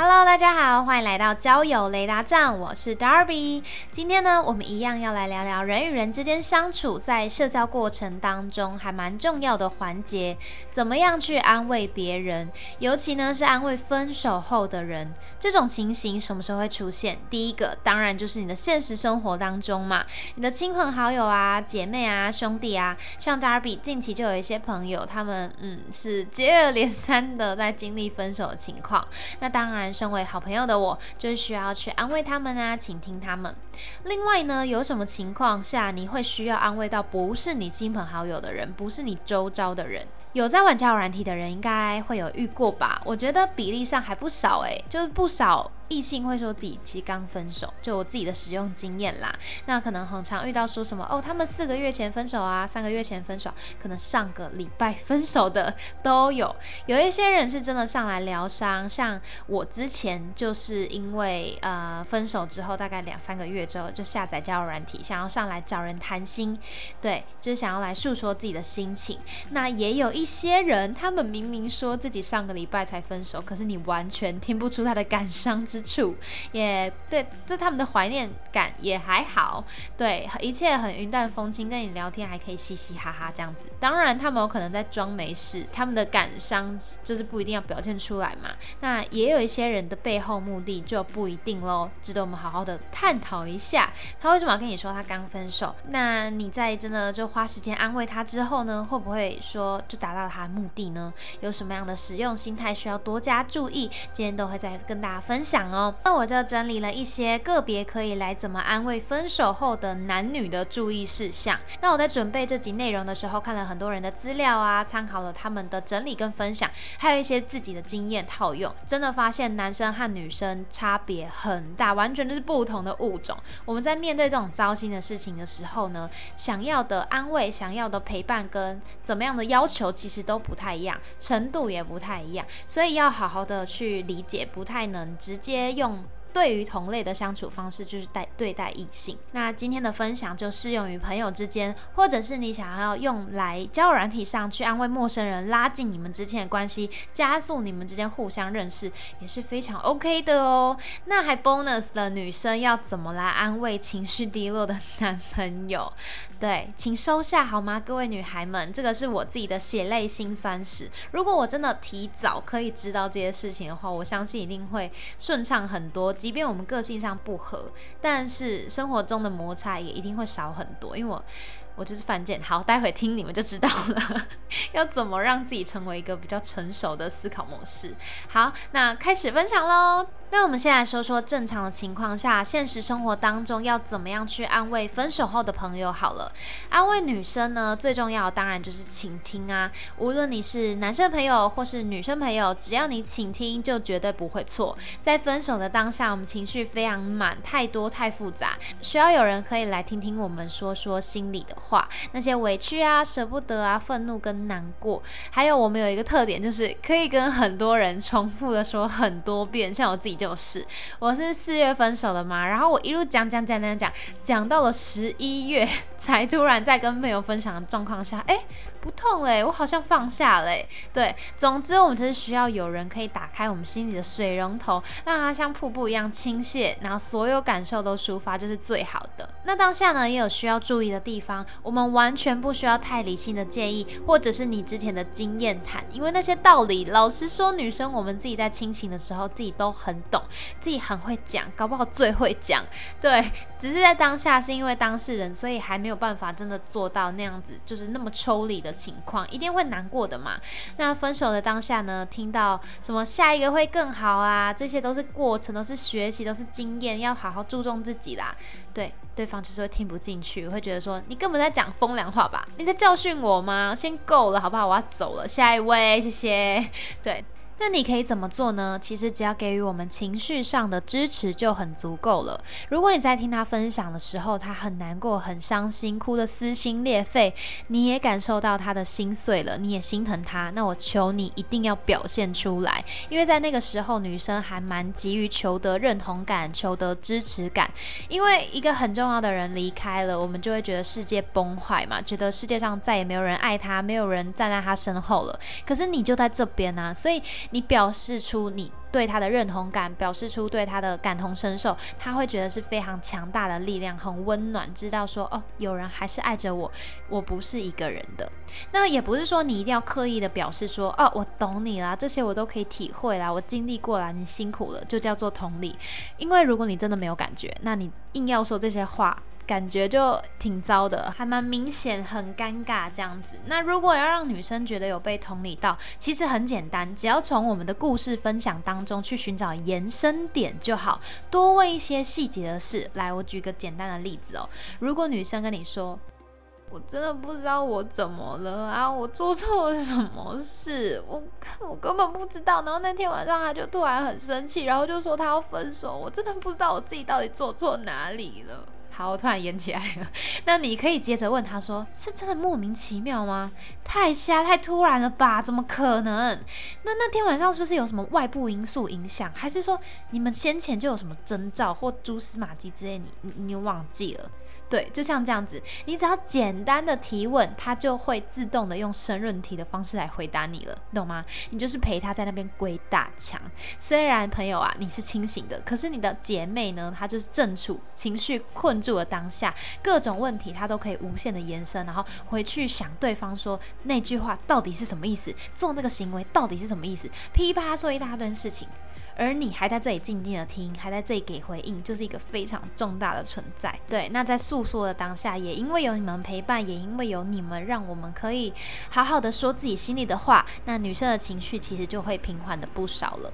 Hello，大家好，欢迎来到交友雷达站，我是 Darby。今天呢，我们一样要来聊聊人与人之间相处，在社交过程当中还蛮重要的环节，怎么样去安慰别人，尤其呢是安慰分手后的人。这种情形什么时候会出现？第一个当然就是你的现实生活当中嘛，你的亲朋好友啊、姐妹啊、兄弟啊，像 Darby 近期就有一些朋友，他们嗯是接二连三的在经历分手的情况，那当然。身为好朋友的我，就需要去安慰他们啊，倾听他们。另外呢，有什么情况下你会需要安慰到不是你亲朋好友的人，不是你周遭的人？有在玩交友软体的人，应该会有遇过吧？我觉得比例上还不少诶，就是不少。异性会说自己其实刚分手，就我自己的使用经验啦。那可能很常遇到说什么哦，他们四个月前分手啊，三个月前分手，可能上个礼拜分手的都有。有一些人是真的上来疗伤，像我之前就是因为呃分手之后，大概两三个月之后就下载交友软体，想要上来找人谈心，对，就是想要来诉说自己的心情。那也有一些人，他们明明说自己上个礼拜才分手，可是你完全听不出他的感伤之。处也对，就他们的怀念感也还好，对，一切很云淡风轻，跟你聊天还可以嘻嘻哈哈这样子。当然，他们有可能在装没事，他们的感伤就是不一定要表现出来嘛。那也有一些人的背后目的就不一定喽，值得我们好好的探讨一下。他为什么要跟你说他刚分手？那你在真的就花时间安慰他之后呢，会不会说就达到他的目的呢？有什么样的使用心态需要多加注意？今天都会再跟大家分享。哦，那我就整理了一些个别可以来怎么安慰分手后的男女的注意事项。那我在准备这集内容的时候，看了很多人的资料啊，参考了他们的整理跟分享，还有一些自己的经验套用，真的发现男生和女生差别很大，完全就是不同的物种。我们在面对这种糟心的事情的时候呢，想要的安慰、想要的陪伴跟怎么样的要求，其实都不太一样，程度也不太一样，所以要好好的去理解，不太能直接。用对于同类的相处方式，就是待对待异性。那今天的分享就适用于朋友之间，或者是你想要用来交友软体上去安慰陌生人，拉近你们之间的关系，加速你们之间互相认识，也是非常 OK 的哦。那还 bonus 了，女生要怎么来安慰情绪低落的男朋友？对，请收下好吗，各位女孩们，这个是我自己的血泪辛酸史。如果我真的提早可以知道这些事情的话，我相信一定会顺畅很多。即便我们个性上不合，但是生活中的摩擦也一定会少很多。因为我，我就是犯贱。好，待会听你们就知道了，要怎么让自己成为一个比较成熟的思考模式。好，那开始分享喽。那我们先来说说正常的情况下，现实生活当中要怎么样去安慰分手后的朋友？好了，安慰女生呢，最重要当然就是倾听啊。无论你是男生朋友或是女生朋友，只要你倾听，就绝对不会错。在分手的当下，我们情绪非常满，太多太复杂，需要有人可以来听听我们说说心里的话，那些委屈啊、舍不得啊、愤怒跟难过。还有我们有一个特点，就是可以跟很多人重复的说很多遍，像我自己。就是，我是四月分手的嘛，然后我一路讲讲讲讲讲，讲到了十一月，才突然在跟朋友分享的状况下，哎。不痛嘞，我好像放下了。对，总之我们就是需要有人可以打开我们心里的水龙头，让它像瀑布一样倾泻，然后所有感受都抒发，就是最好的。那当下呢，也有需要注意的地方，我们完全不需要太理性的建议，或者是你之前的经验谈，因为那些道理，老实说，女生我们自己在清醒的时候，自己都很懂，自己很会讲，搞不好最会讲。对，只是在当下是因为当事人，所以还没有办法真的做到那样子，就是那么抽离的。情况一定会难过的嘛？那分手的当下呢？听到什么下一个会更好啊？这些都是过程，都是学习，都是经验，要好好注重自己啦。对，对方就是会听不进去，会觉得说你根本在讲风凉话吧？你在教训我吗？先够了，好不好？我要走了，下一位，谢谢。对。那你可以怎么做呢？其实只要给予我们情绪上的支持就很足够了。如果你在听他分享的时候，他很难过、很伤心，哭得撕心裂肺，你也感受到他的心碎了，你也心疼他，那我求你一定要表现出来，因为在那个时候，女生还蛮急于求得认同感、求得支持感。因为一个很重要的人离开了，我们就会觉得世界崩坏嘛，觉得世界上再也没有人爱他，没有人站在他身后了。可是你就在这边啊，所以。你表示出你对他的认同感，表示出对他的感同身受，他会觉得是非常强大的力量，很温暖，知道说哦，有人还是爱着我，我不是一个人的。那也不是说你一定要刻意的表示说哦，我懂你啦，这些我都可以体会啦，我经历过啦，你辛苦了，就叫做同理。因为如果你真的没有感觉，那你硬要说这些话。感觉就挺糟的，还蛮明显，很尴尬这样子。那如果要让女生觉得有被同理到，其实很简单，只要从我们的故事分享当中去寻找延伸点就好，多问一些细节的事。来，我举个简单的例子哦。如果女生跟你说，我真的不知道我怎么了啊，我做错了什么事，我我根本不知道。然后那天晚上他就突然很生气，然后就说他要分手，我真的不知道我自己到底做错哪里了。好，我突然演起来了。那你可以接着问他说：“是真的莫名其妙吗？太瞎，太突然了吧？怎么可能？那那天晚上是不是有什么外部因素影响？还是说你们先前就有什么征兆或蛛丝马迹之类？你你你忘记了？”对，就像这样子，你只要简单的提问，他就会自动的用申论题的方式来回答你了，懂吗？你就是陪他在那边归大墙。虽然朋友啊，你是清醒的，可是你的姐妹呢，她就是正处情绪困住的当下，各种问题她都可以无限的延伸，然后回去想对方说那句话到底是什么意思，做那个行为到底是什么意思，噼啪说一大堆事情。而你还在这里静静的听，还在这里给回应，就是一个非常重大的存在。对，那在诉说的当下，也因为有你们陪伴，也因为有你们，让我们可以好好的说自己心里的话。那女生的情绪其实就会平缓的不少了。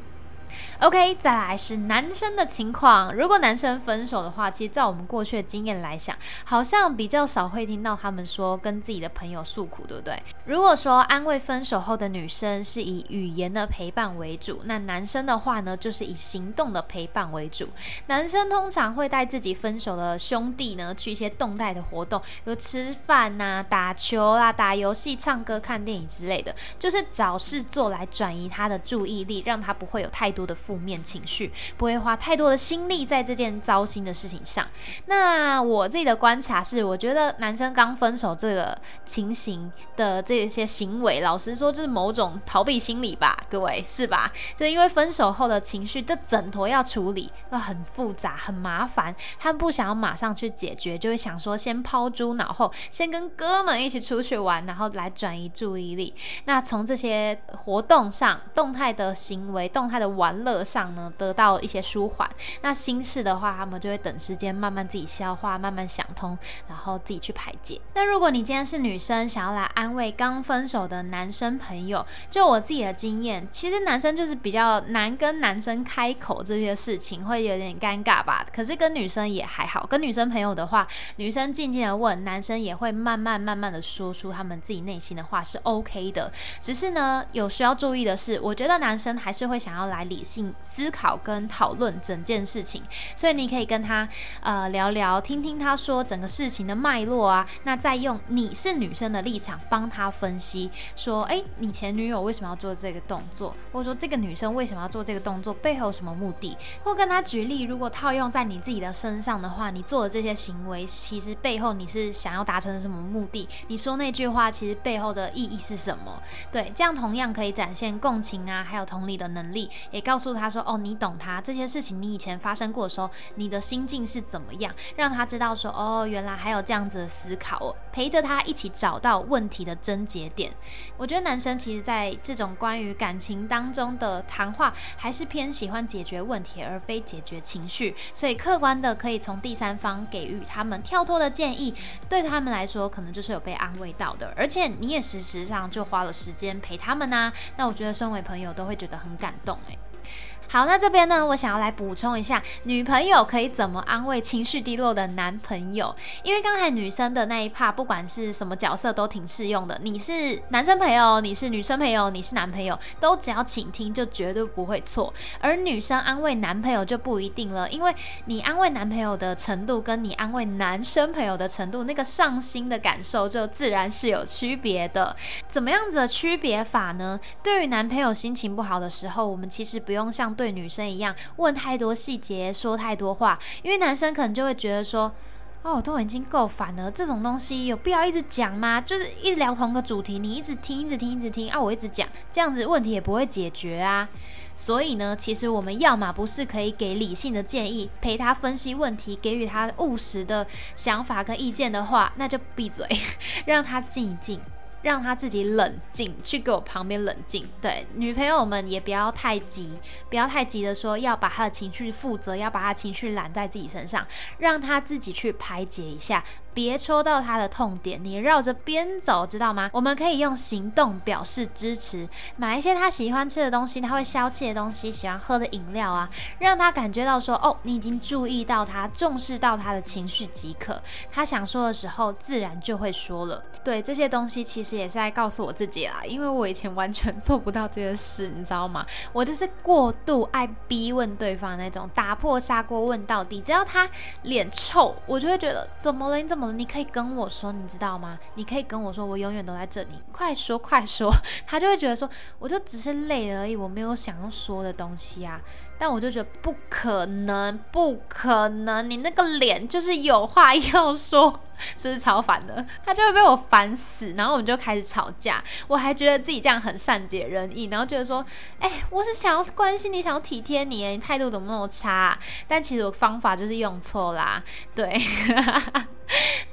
OK，再来是男生的情况。如果男生分手的话，其实照我们过去的经验来想，好像比较少会听到他们说跟自己的朋友诉苦，对不对？如果说安慰分手后的女生是以语言的陪伴为主，那男生的话呢，就是以行动的陪伴为主。男生通常会带自己分手的兄弟呢，去一些动态的活动，如吃饭呐、打球啦、打游戏、唱歌、看电影之类的，就是找事做来转移他的注意力，让他不会有太多的负面情绪，不会花太多的心力在这件糟心的事情上。那我自己的观察是，我觉得男生刚分手这个情形的这些行为，老实说就是某种逃避心理吧，各位是吧？就因为分手后的情绪，这整坨要处理，要很复杂、很麻烦，他们不想要马上去解决，就会想说先抛诸脑后，先跟哥们一起出去玩，然后来转移注意力。那从这些活动上，动态的行为、动态的玩乐上呢，得到一些舒缓。那心事的话，他们就会等时间慢慢自己消化，慢慢想通，然后自己去排解。那如果你今天是女生，想要来安慰刚分手的男生朋友，就我自己的经验，其实男生就是比较难跟男生开口这些事情，会有点尴尬吧。可是跟女生也还好，跟女生朋友的话，女生静静的问，男生也会慢慢慢慢的说出他们自己内心的话，是 OK 的。只是呢，有需要注意的是，我觉得男生还是会想要来理性。思考跟讨论整件事情，所以你可以跟他呃聊聊，听听他说整个事情的脉络啊。那再用你是女生的立场帮他分析，说哎，你前女友为什么要做这个动作，或者说这个女生为什么要做这个动作，背后有什么目的？或跟他举例，如果套用在你自己的身上的话，你做的这些行为，其实背后你是想要达成什么目的？你说那句话，其实背后的意义是什么？对，这样同样可以展现共情啊，还有同理的能力，也告诉他。说哦，你懂他这些事情，你以前发生过的时候，你的心境是怎么样？让他知道说哦，原来还有这样子的思考哦，陪着他一起找到问题的症结点。我觉得男生其实在这种关于感情当中的谈话，还是偏喜欢解决问题，而非解决情绪。所以客观的可以从第三方给予他们跳脱的建议，对他们来说可能就是有被安慰到的。而且你也事实上就花了时间陪他们呐，那我觉得身为朋友都会觉得很感动诶。好，那这边呢，我想要来补充一下，女朋友可以怎么安慰情绪低落的男朋友？因为刚才女生的那一 part，不管是什么角色都挺适用的。你是男生朋友，你是女生朋友，你是男朋友，都只要倾听就绝对不会错。而女生安慰男朋友就不一定了，因为你安慰男朋友的程度跟你安慰男生朋友的程度，那个上心的感受就自然是有区别的。怎么样子的区别法呢？对于男朋友心情不好的时候，我们其实不用像对女生一样问太多细节，说太多话，因为男生可能就会觉得说，哦，都已经够烦了，这种东西有必要一直讲吗？就是一直聊同个主题，你一直听，一直听，一直听啊，我一直讲，这样子问题也不会解决啊。所以呢，其实我们要么不是可以给理性的建议，陪他分析问题，给予他务实的想法跟意见的话，那就闭嘴，让他静一静。让他自己冷静，去给我旁边冷静。对，女朋友们也不要太急，不要太急的说要把他的情绪负责，要把他情绪揽在自己身上，让他自己去排解一下。别戳到他的痛点，你绕着边走，知道吗？我们可以用行动表示支持，买一些他喜欢吃的东西，他会消气的东西，喜欢喝的饮料啊，让他感觉到说，哦，你已经注意到他，重视到他的情绪即可。他想说的时候，自然就会说了。对这些东西，其实也是在告诉我自己啦，因为我以前完全做不到这些事，你知道吗？我就是过度爱逼问对方那种，打破砂锅问到底，只要他脸臭，我就会觉得怎么了？你怎么了？你可以跟我说，你知道吗？你可以跟我说，我永远都在这里。快说快说，他就会觉得说，我就只是累而已，我没有想要说的东西啊。但我就觉得不可能，不可能！你那个脸就是有话要说，是不是超烦的？他就会被我烦死，然后我们就开始吵架。我还觉得自己这样很善解人意，然后觉得说，哎，我是想要关心你，想要体贴你，你态度怎么那么差？但其实我方法就是用错啦，对。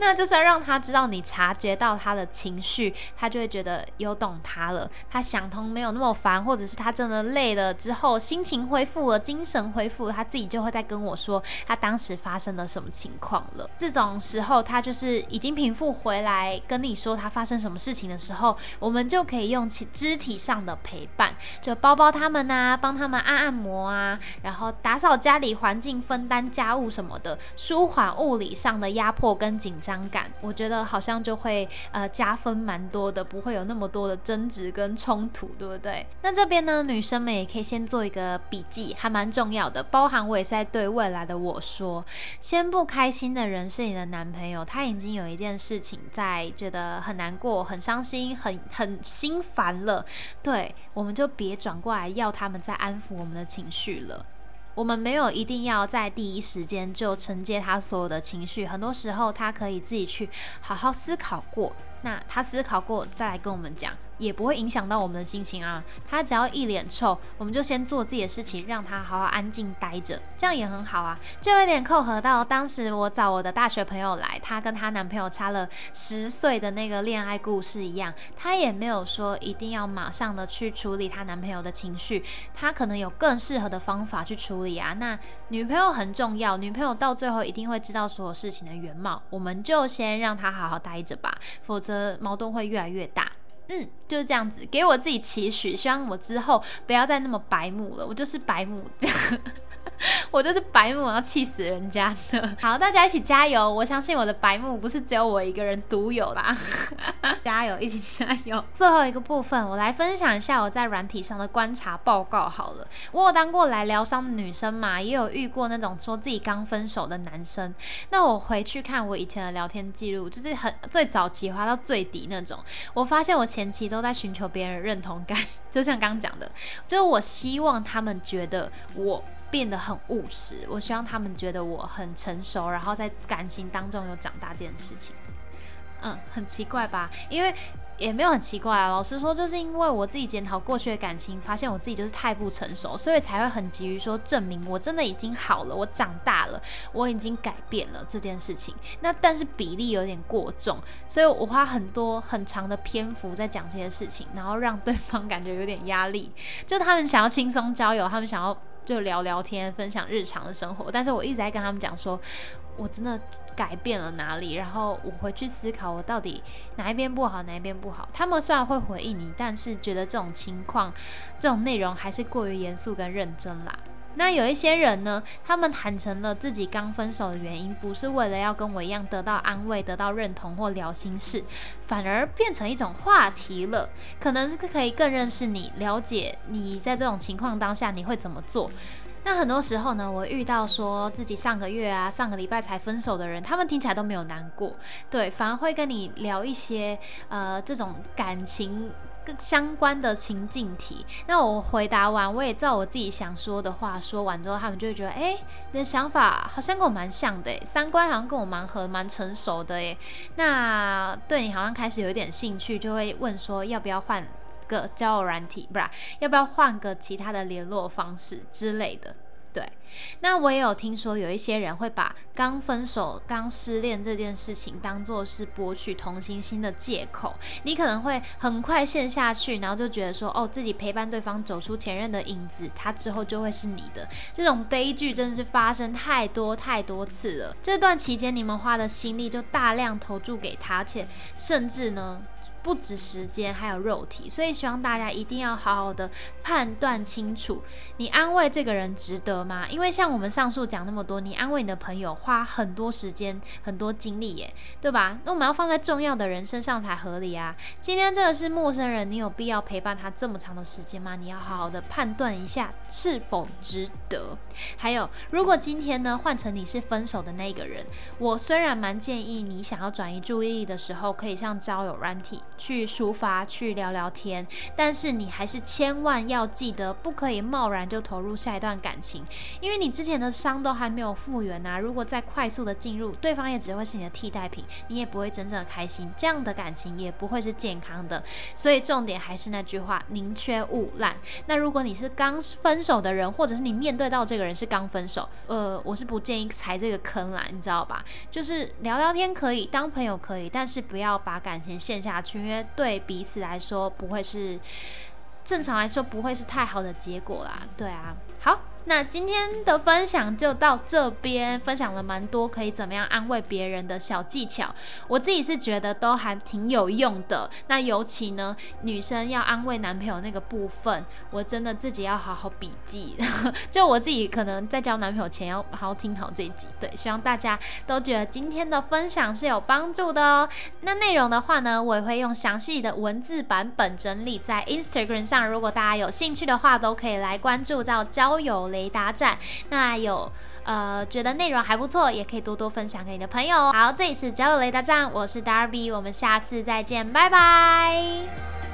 那就是让他知道你察觉到他的情绪，他就会觉得有懂他了，他想通没有那么烦，或者是他真的累了之后，心情恢复了，精神恢复了，他自己就会再跟我说他当时发生了什么情况了。这种时候，他就是已经平复回来跟你说他发生什么事情的时候，我们就可以用起肢体上的陪伴，就抱抱他们啊，帮他们按按摩啊，然后打扫家里环境，分担家务什么的，舒缓物理上的压迫。跟紧张伤感，我觉得好像就会呃加分蛮多的，不会有那么多的争执跟冲突，对不对？那这边呢，女生们也可以先做一个笔记，还蛮重要的。包含我也是在对未来的我说，先不开心的人是你的男朋友，他已经有一件事情在觉得很难过、很伤心、很 很心烦了，对，我们就别转过来要他们再安抚我们的情绪了。我们没有一定要在第一时间就承接他所有的情绪，很多时候他可以自己去好好思考过。那他思考过再来跟我们讲，也不会影响到我们的心情啊。他只要一脸臭，我们就先做自己的事情，让他好好安静待着，这样也很好啊。就有点扣合到当时我找我的大学朋友来，她跟她男朋友差了十岁的那个恋爱故事一样，她也没有说一定要马上的去处理她男朋友的情绪，她可能有更适合的方法去处理啊。那女朋友很重要，女朋友到最后一定会知道所有事情的原貌，我们就先让她好好待着吧，否则。的矛盾会越来越大，嗯，就是这样子，给我自己期许，希望我之后不要再那么白目了，我就是白目这样。我就是白目，要气死人家的。好，大家一起加油！我相信我的白目不是只有我一个人独有啦。加油，一起加油！最后一个部分，我来分享一下我在软体上的观察报告。好了，我有当过来疗伤的女生嘛，也有遇过那种说自己刚分手的男生。那我回去看我以前的聊天记录，就是很最早期滑到最底那种。我发现我前期都在寻求别人认同感，就像刚讲的，就是我希望他们觉得我。变得很务实，我希望他们觉得我很成熟，然后在感情当中有长大这件事情。嗯，很奇怪吧？因为也没有很奇怪啊。老实说，就是因为我自己检讨过去的感情，发现我自己就是太不成熟，所以才会很急于说证明我真的已经好了，我长大了，我已经改变了这件事情。那但是比例有点过重，所以我花很多很长的篇幅在讲这些事情，然后让对方 感觉有点压力。就他们想要轻松交友，他们想要。就聊聊天，分享日常的生活，但是我一直在跟他们讲说，我真的改变了哪里，然后我回去思考我到底哪一边不好，哪一边不好。他们虽然会回应你，但是觉得这种情况、这种内容还是过于严肃跟认真啦。那有一些人呢，他们坦诚了自己刚分手的原因，不是为了要跟我一样得到安慰、得到认同或聊心事，反而变成一种话题了。可能可以更认识你，了解你在这种情况当下你会怎么做。那很多时候呢，我遇到说自己上个月啊、上个礼拜才分手的人，他们听起来都没有难过，对，反而会跟你聊一些呃这种感情。相关的情境题，那我回答完，我也照我自己想说的话说完之后，他们就会觉得，哎，你的想法好像跟我蛮像的，三观好像跟我蛮合、蛮成熟的，哎，那对你好像开始有一点兴趣，就会问说，要不要换个交友软体，不是，要不要换个其他的联络方式之类的。对，那我也有听说有一些人会把刚分手、刚失恋这件事情当做是博取同情心的借口。你可能会很快陷下去，然后就觉得说，哦，自己陪伴对方走出前任的影子，他之后就会是你的。这种悲剧真的是发生太多太多次了。这段期间你们花的心力就大量投注给他，且甚至呢。不止时间，还有肉体，所以希望大家一定要好好的判断清楚，你安慰这个人值得吗？因为像我们上述讲那么多，你安慰你的朋友花很多时间、很多精力，耶，对吧？那我们要放在重要的人身上才合理啊。今天这个是陌生人，你有必要陪伴他这么长的时间吗？你要好好的判断一下是否值得。还有，如果今天呢换成你是分手的那个人，我虽然蛮建议你想要转移注意力的时候，可以像交友软体。去抒发，去聊聊天，但是你还是千万要记得，不可以贸然就投入下一段感情，因为你之前的伤都还没有复原啊。如果再快速的进入，对方也只会是你的替代品，你也不会真正的开心，这样的感情也不会是健康的。所以重点还是那句话，宁缺毋滥。那如果你是刚分手的人，或者是你面对到这个人是刚分手，呃，我是不建议踩这个坑啦，你知道吧？就是聊聊天可以，当朋友可以，但是不要把感情陷下去。因为对彼此来说不会是正常来说不会是太好的结果啦，对啊，好。那今天的分享就到这边，分享了蛮多可以怎么样安慰别人的小技巧，我自己是觉得都还挺有用的。那尤其呢，女生要安慰男朋友那个部分，我真的自己要好好笔记。就我自己可能在交男朋友前要好好听好这一集。对，希望大家都觉得今天的分享是有帮助的哦。那内容的话呢，我也会用详细的文字版本整理在 Instagram 上，如果大家有兴趣的话，都可以来关注到交友。雷达站，那有呃觉得内容还不错，也可以多多分享给你的朋友。好，这里是交友雷达站，我是 Darby，我们下次再见，拜拜。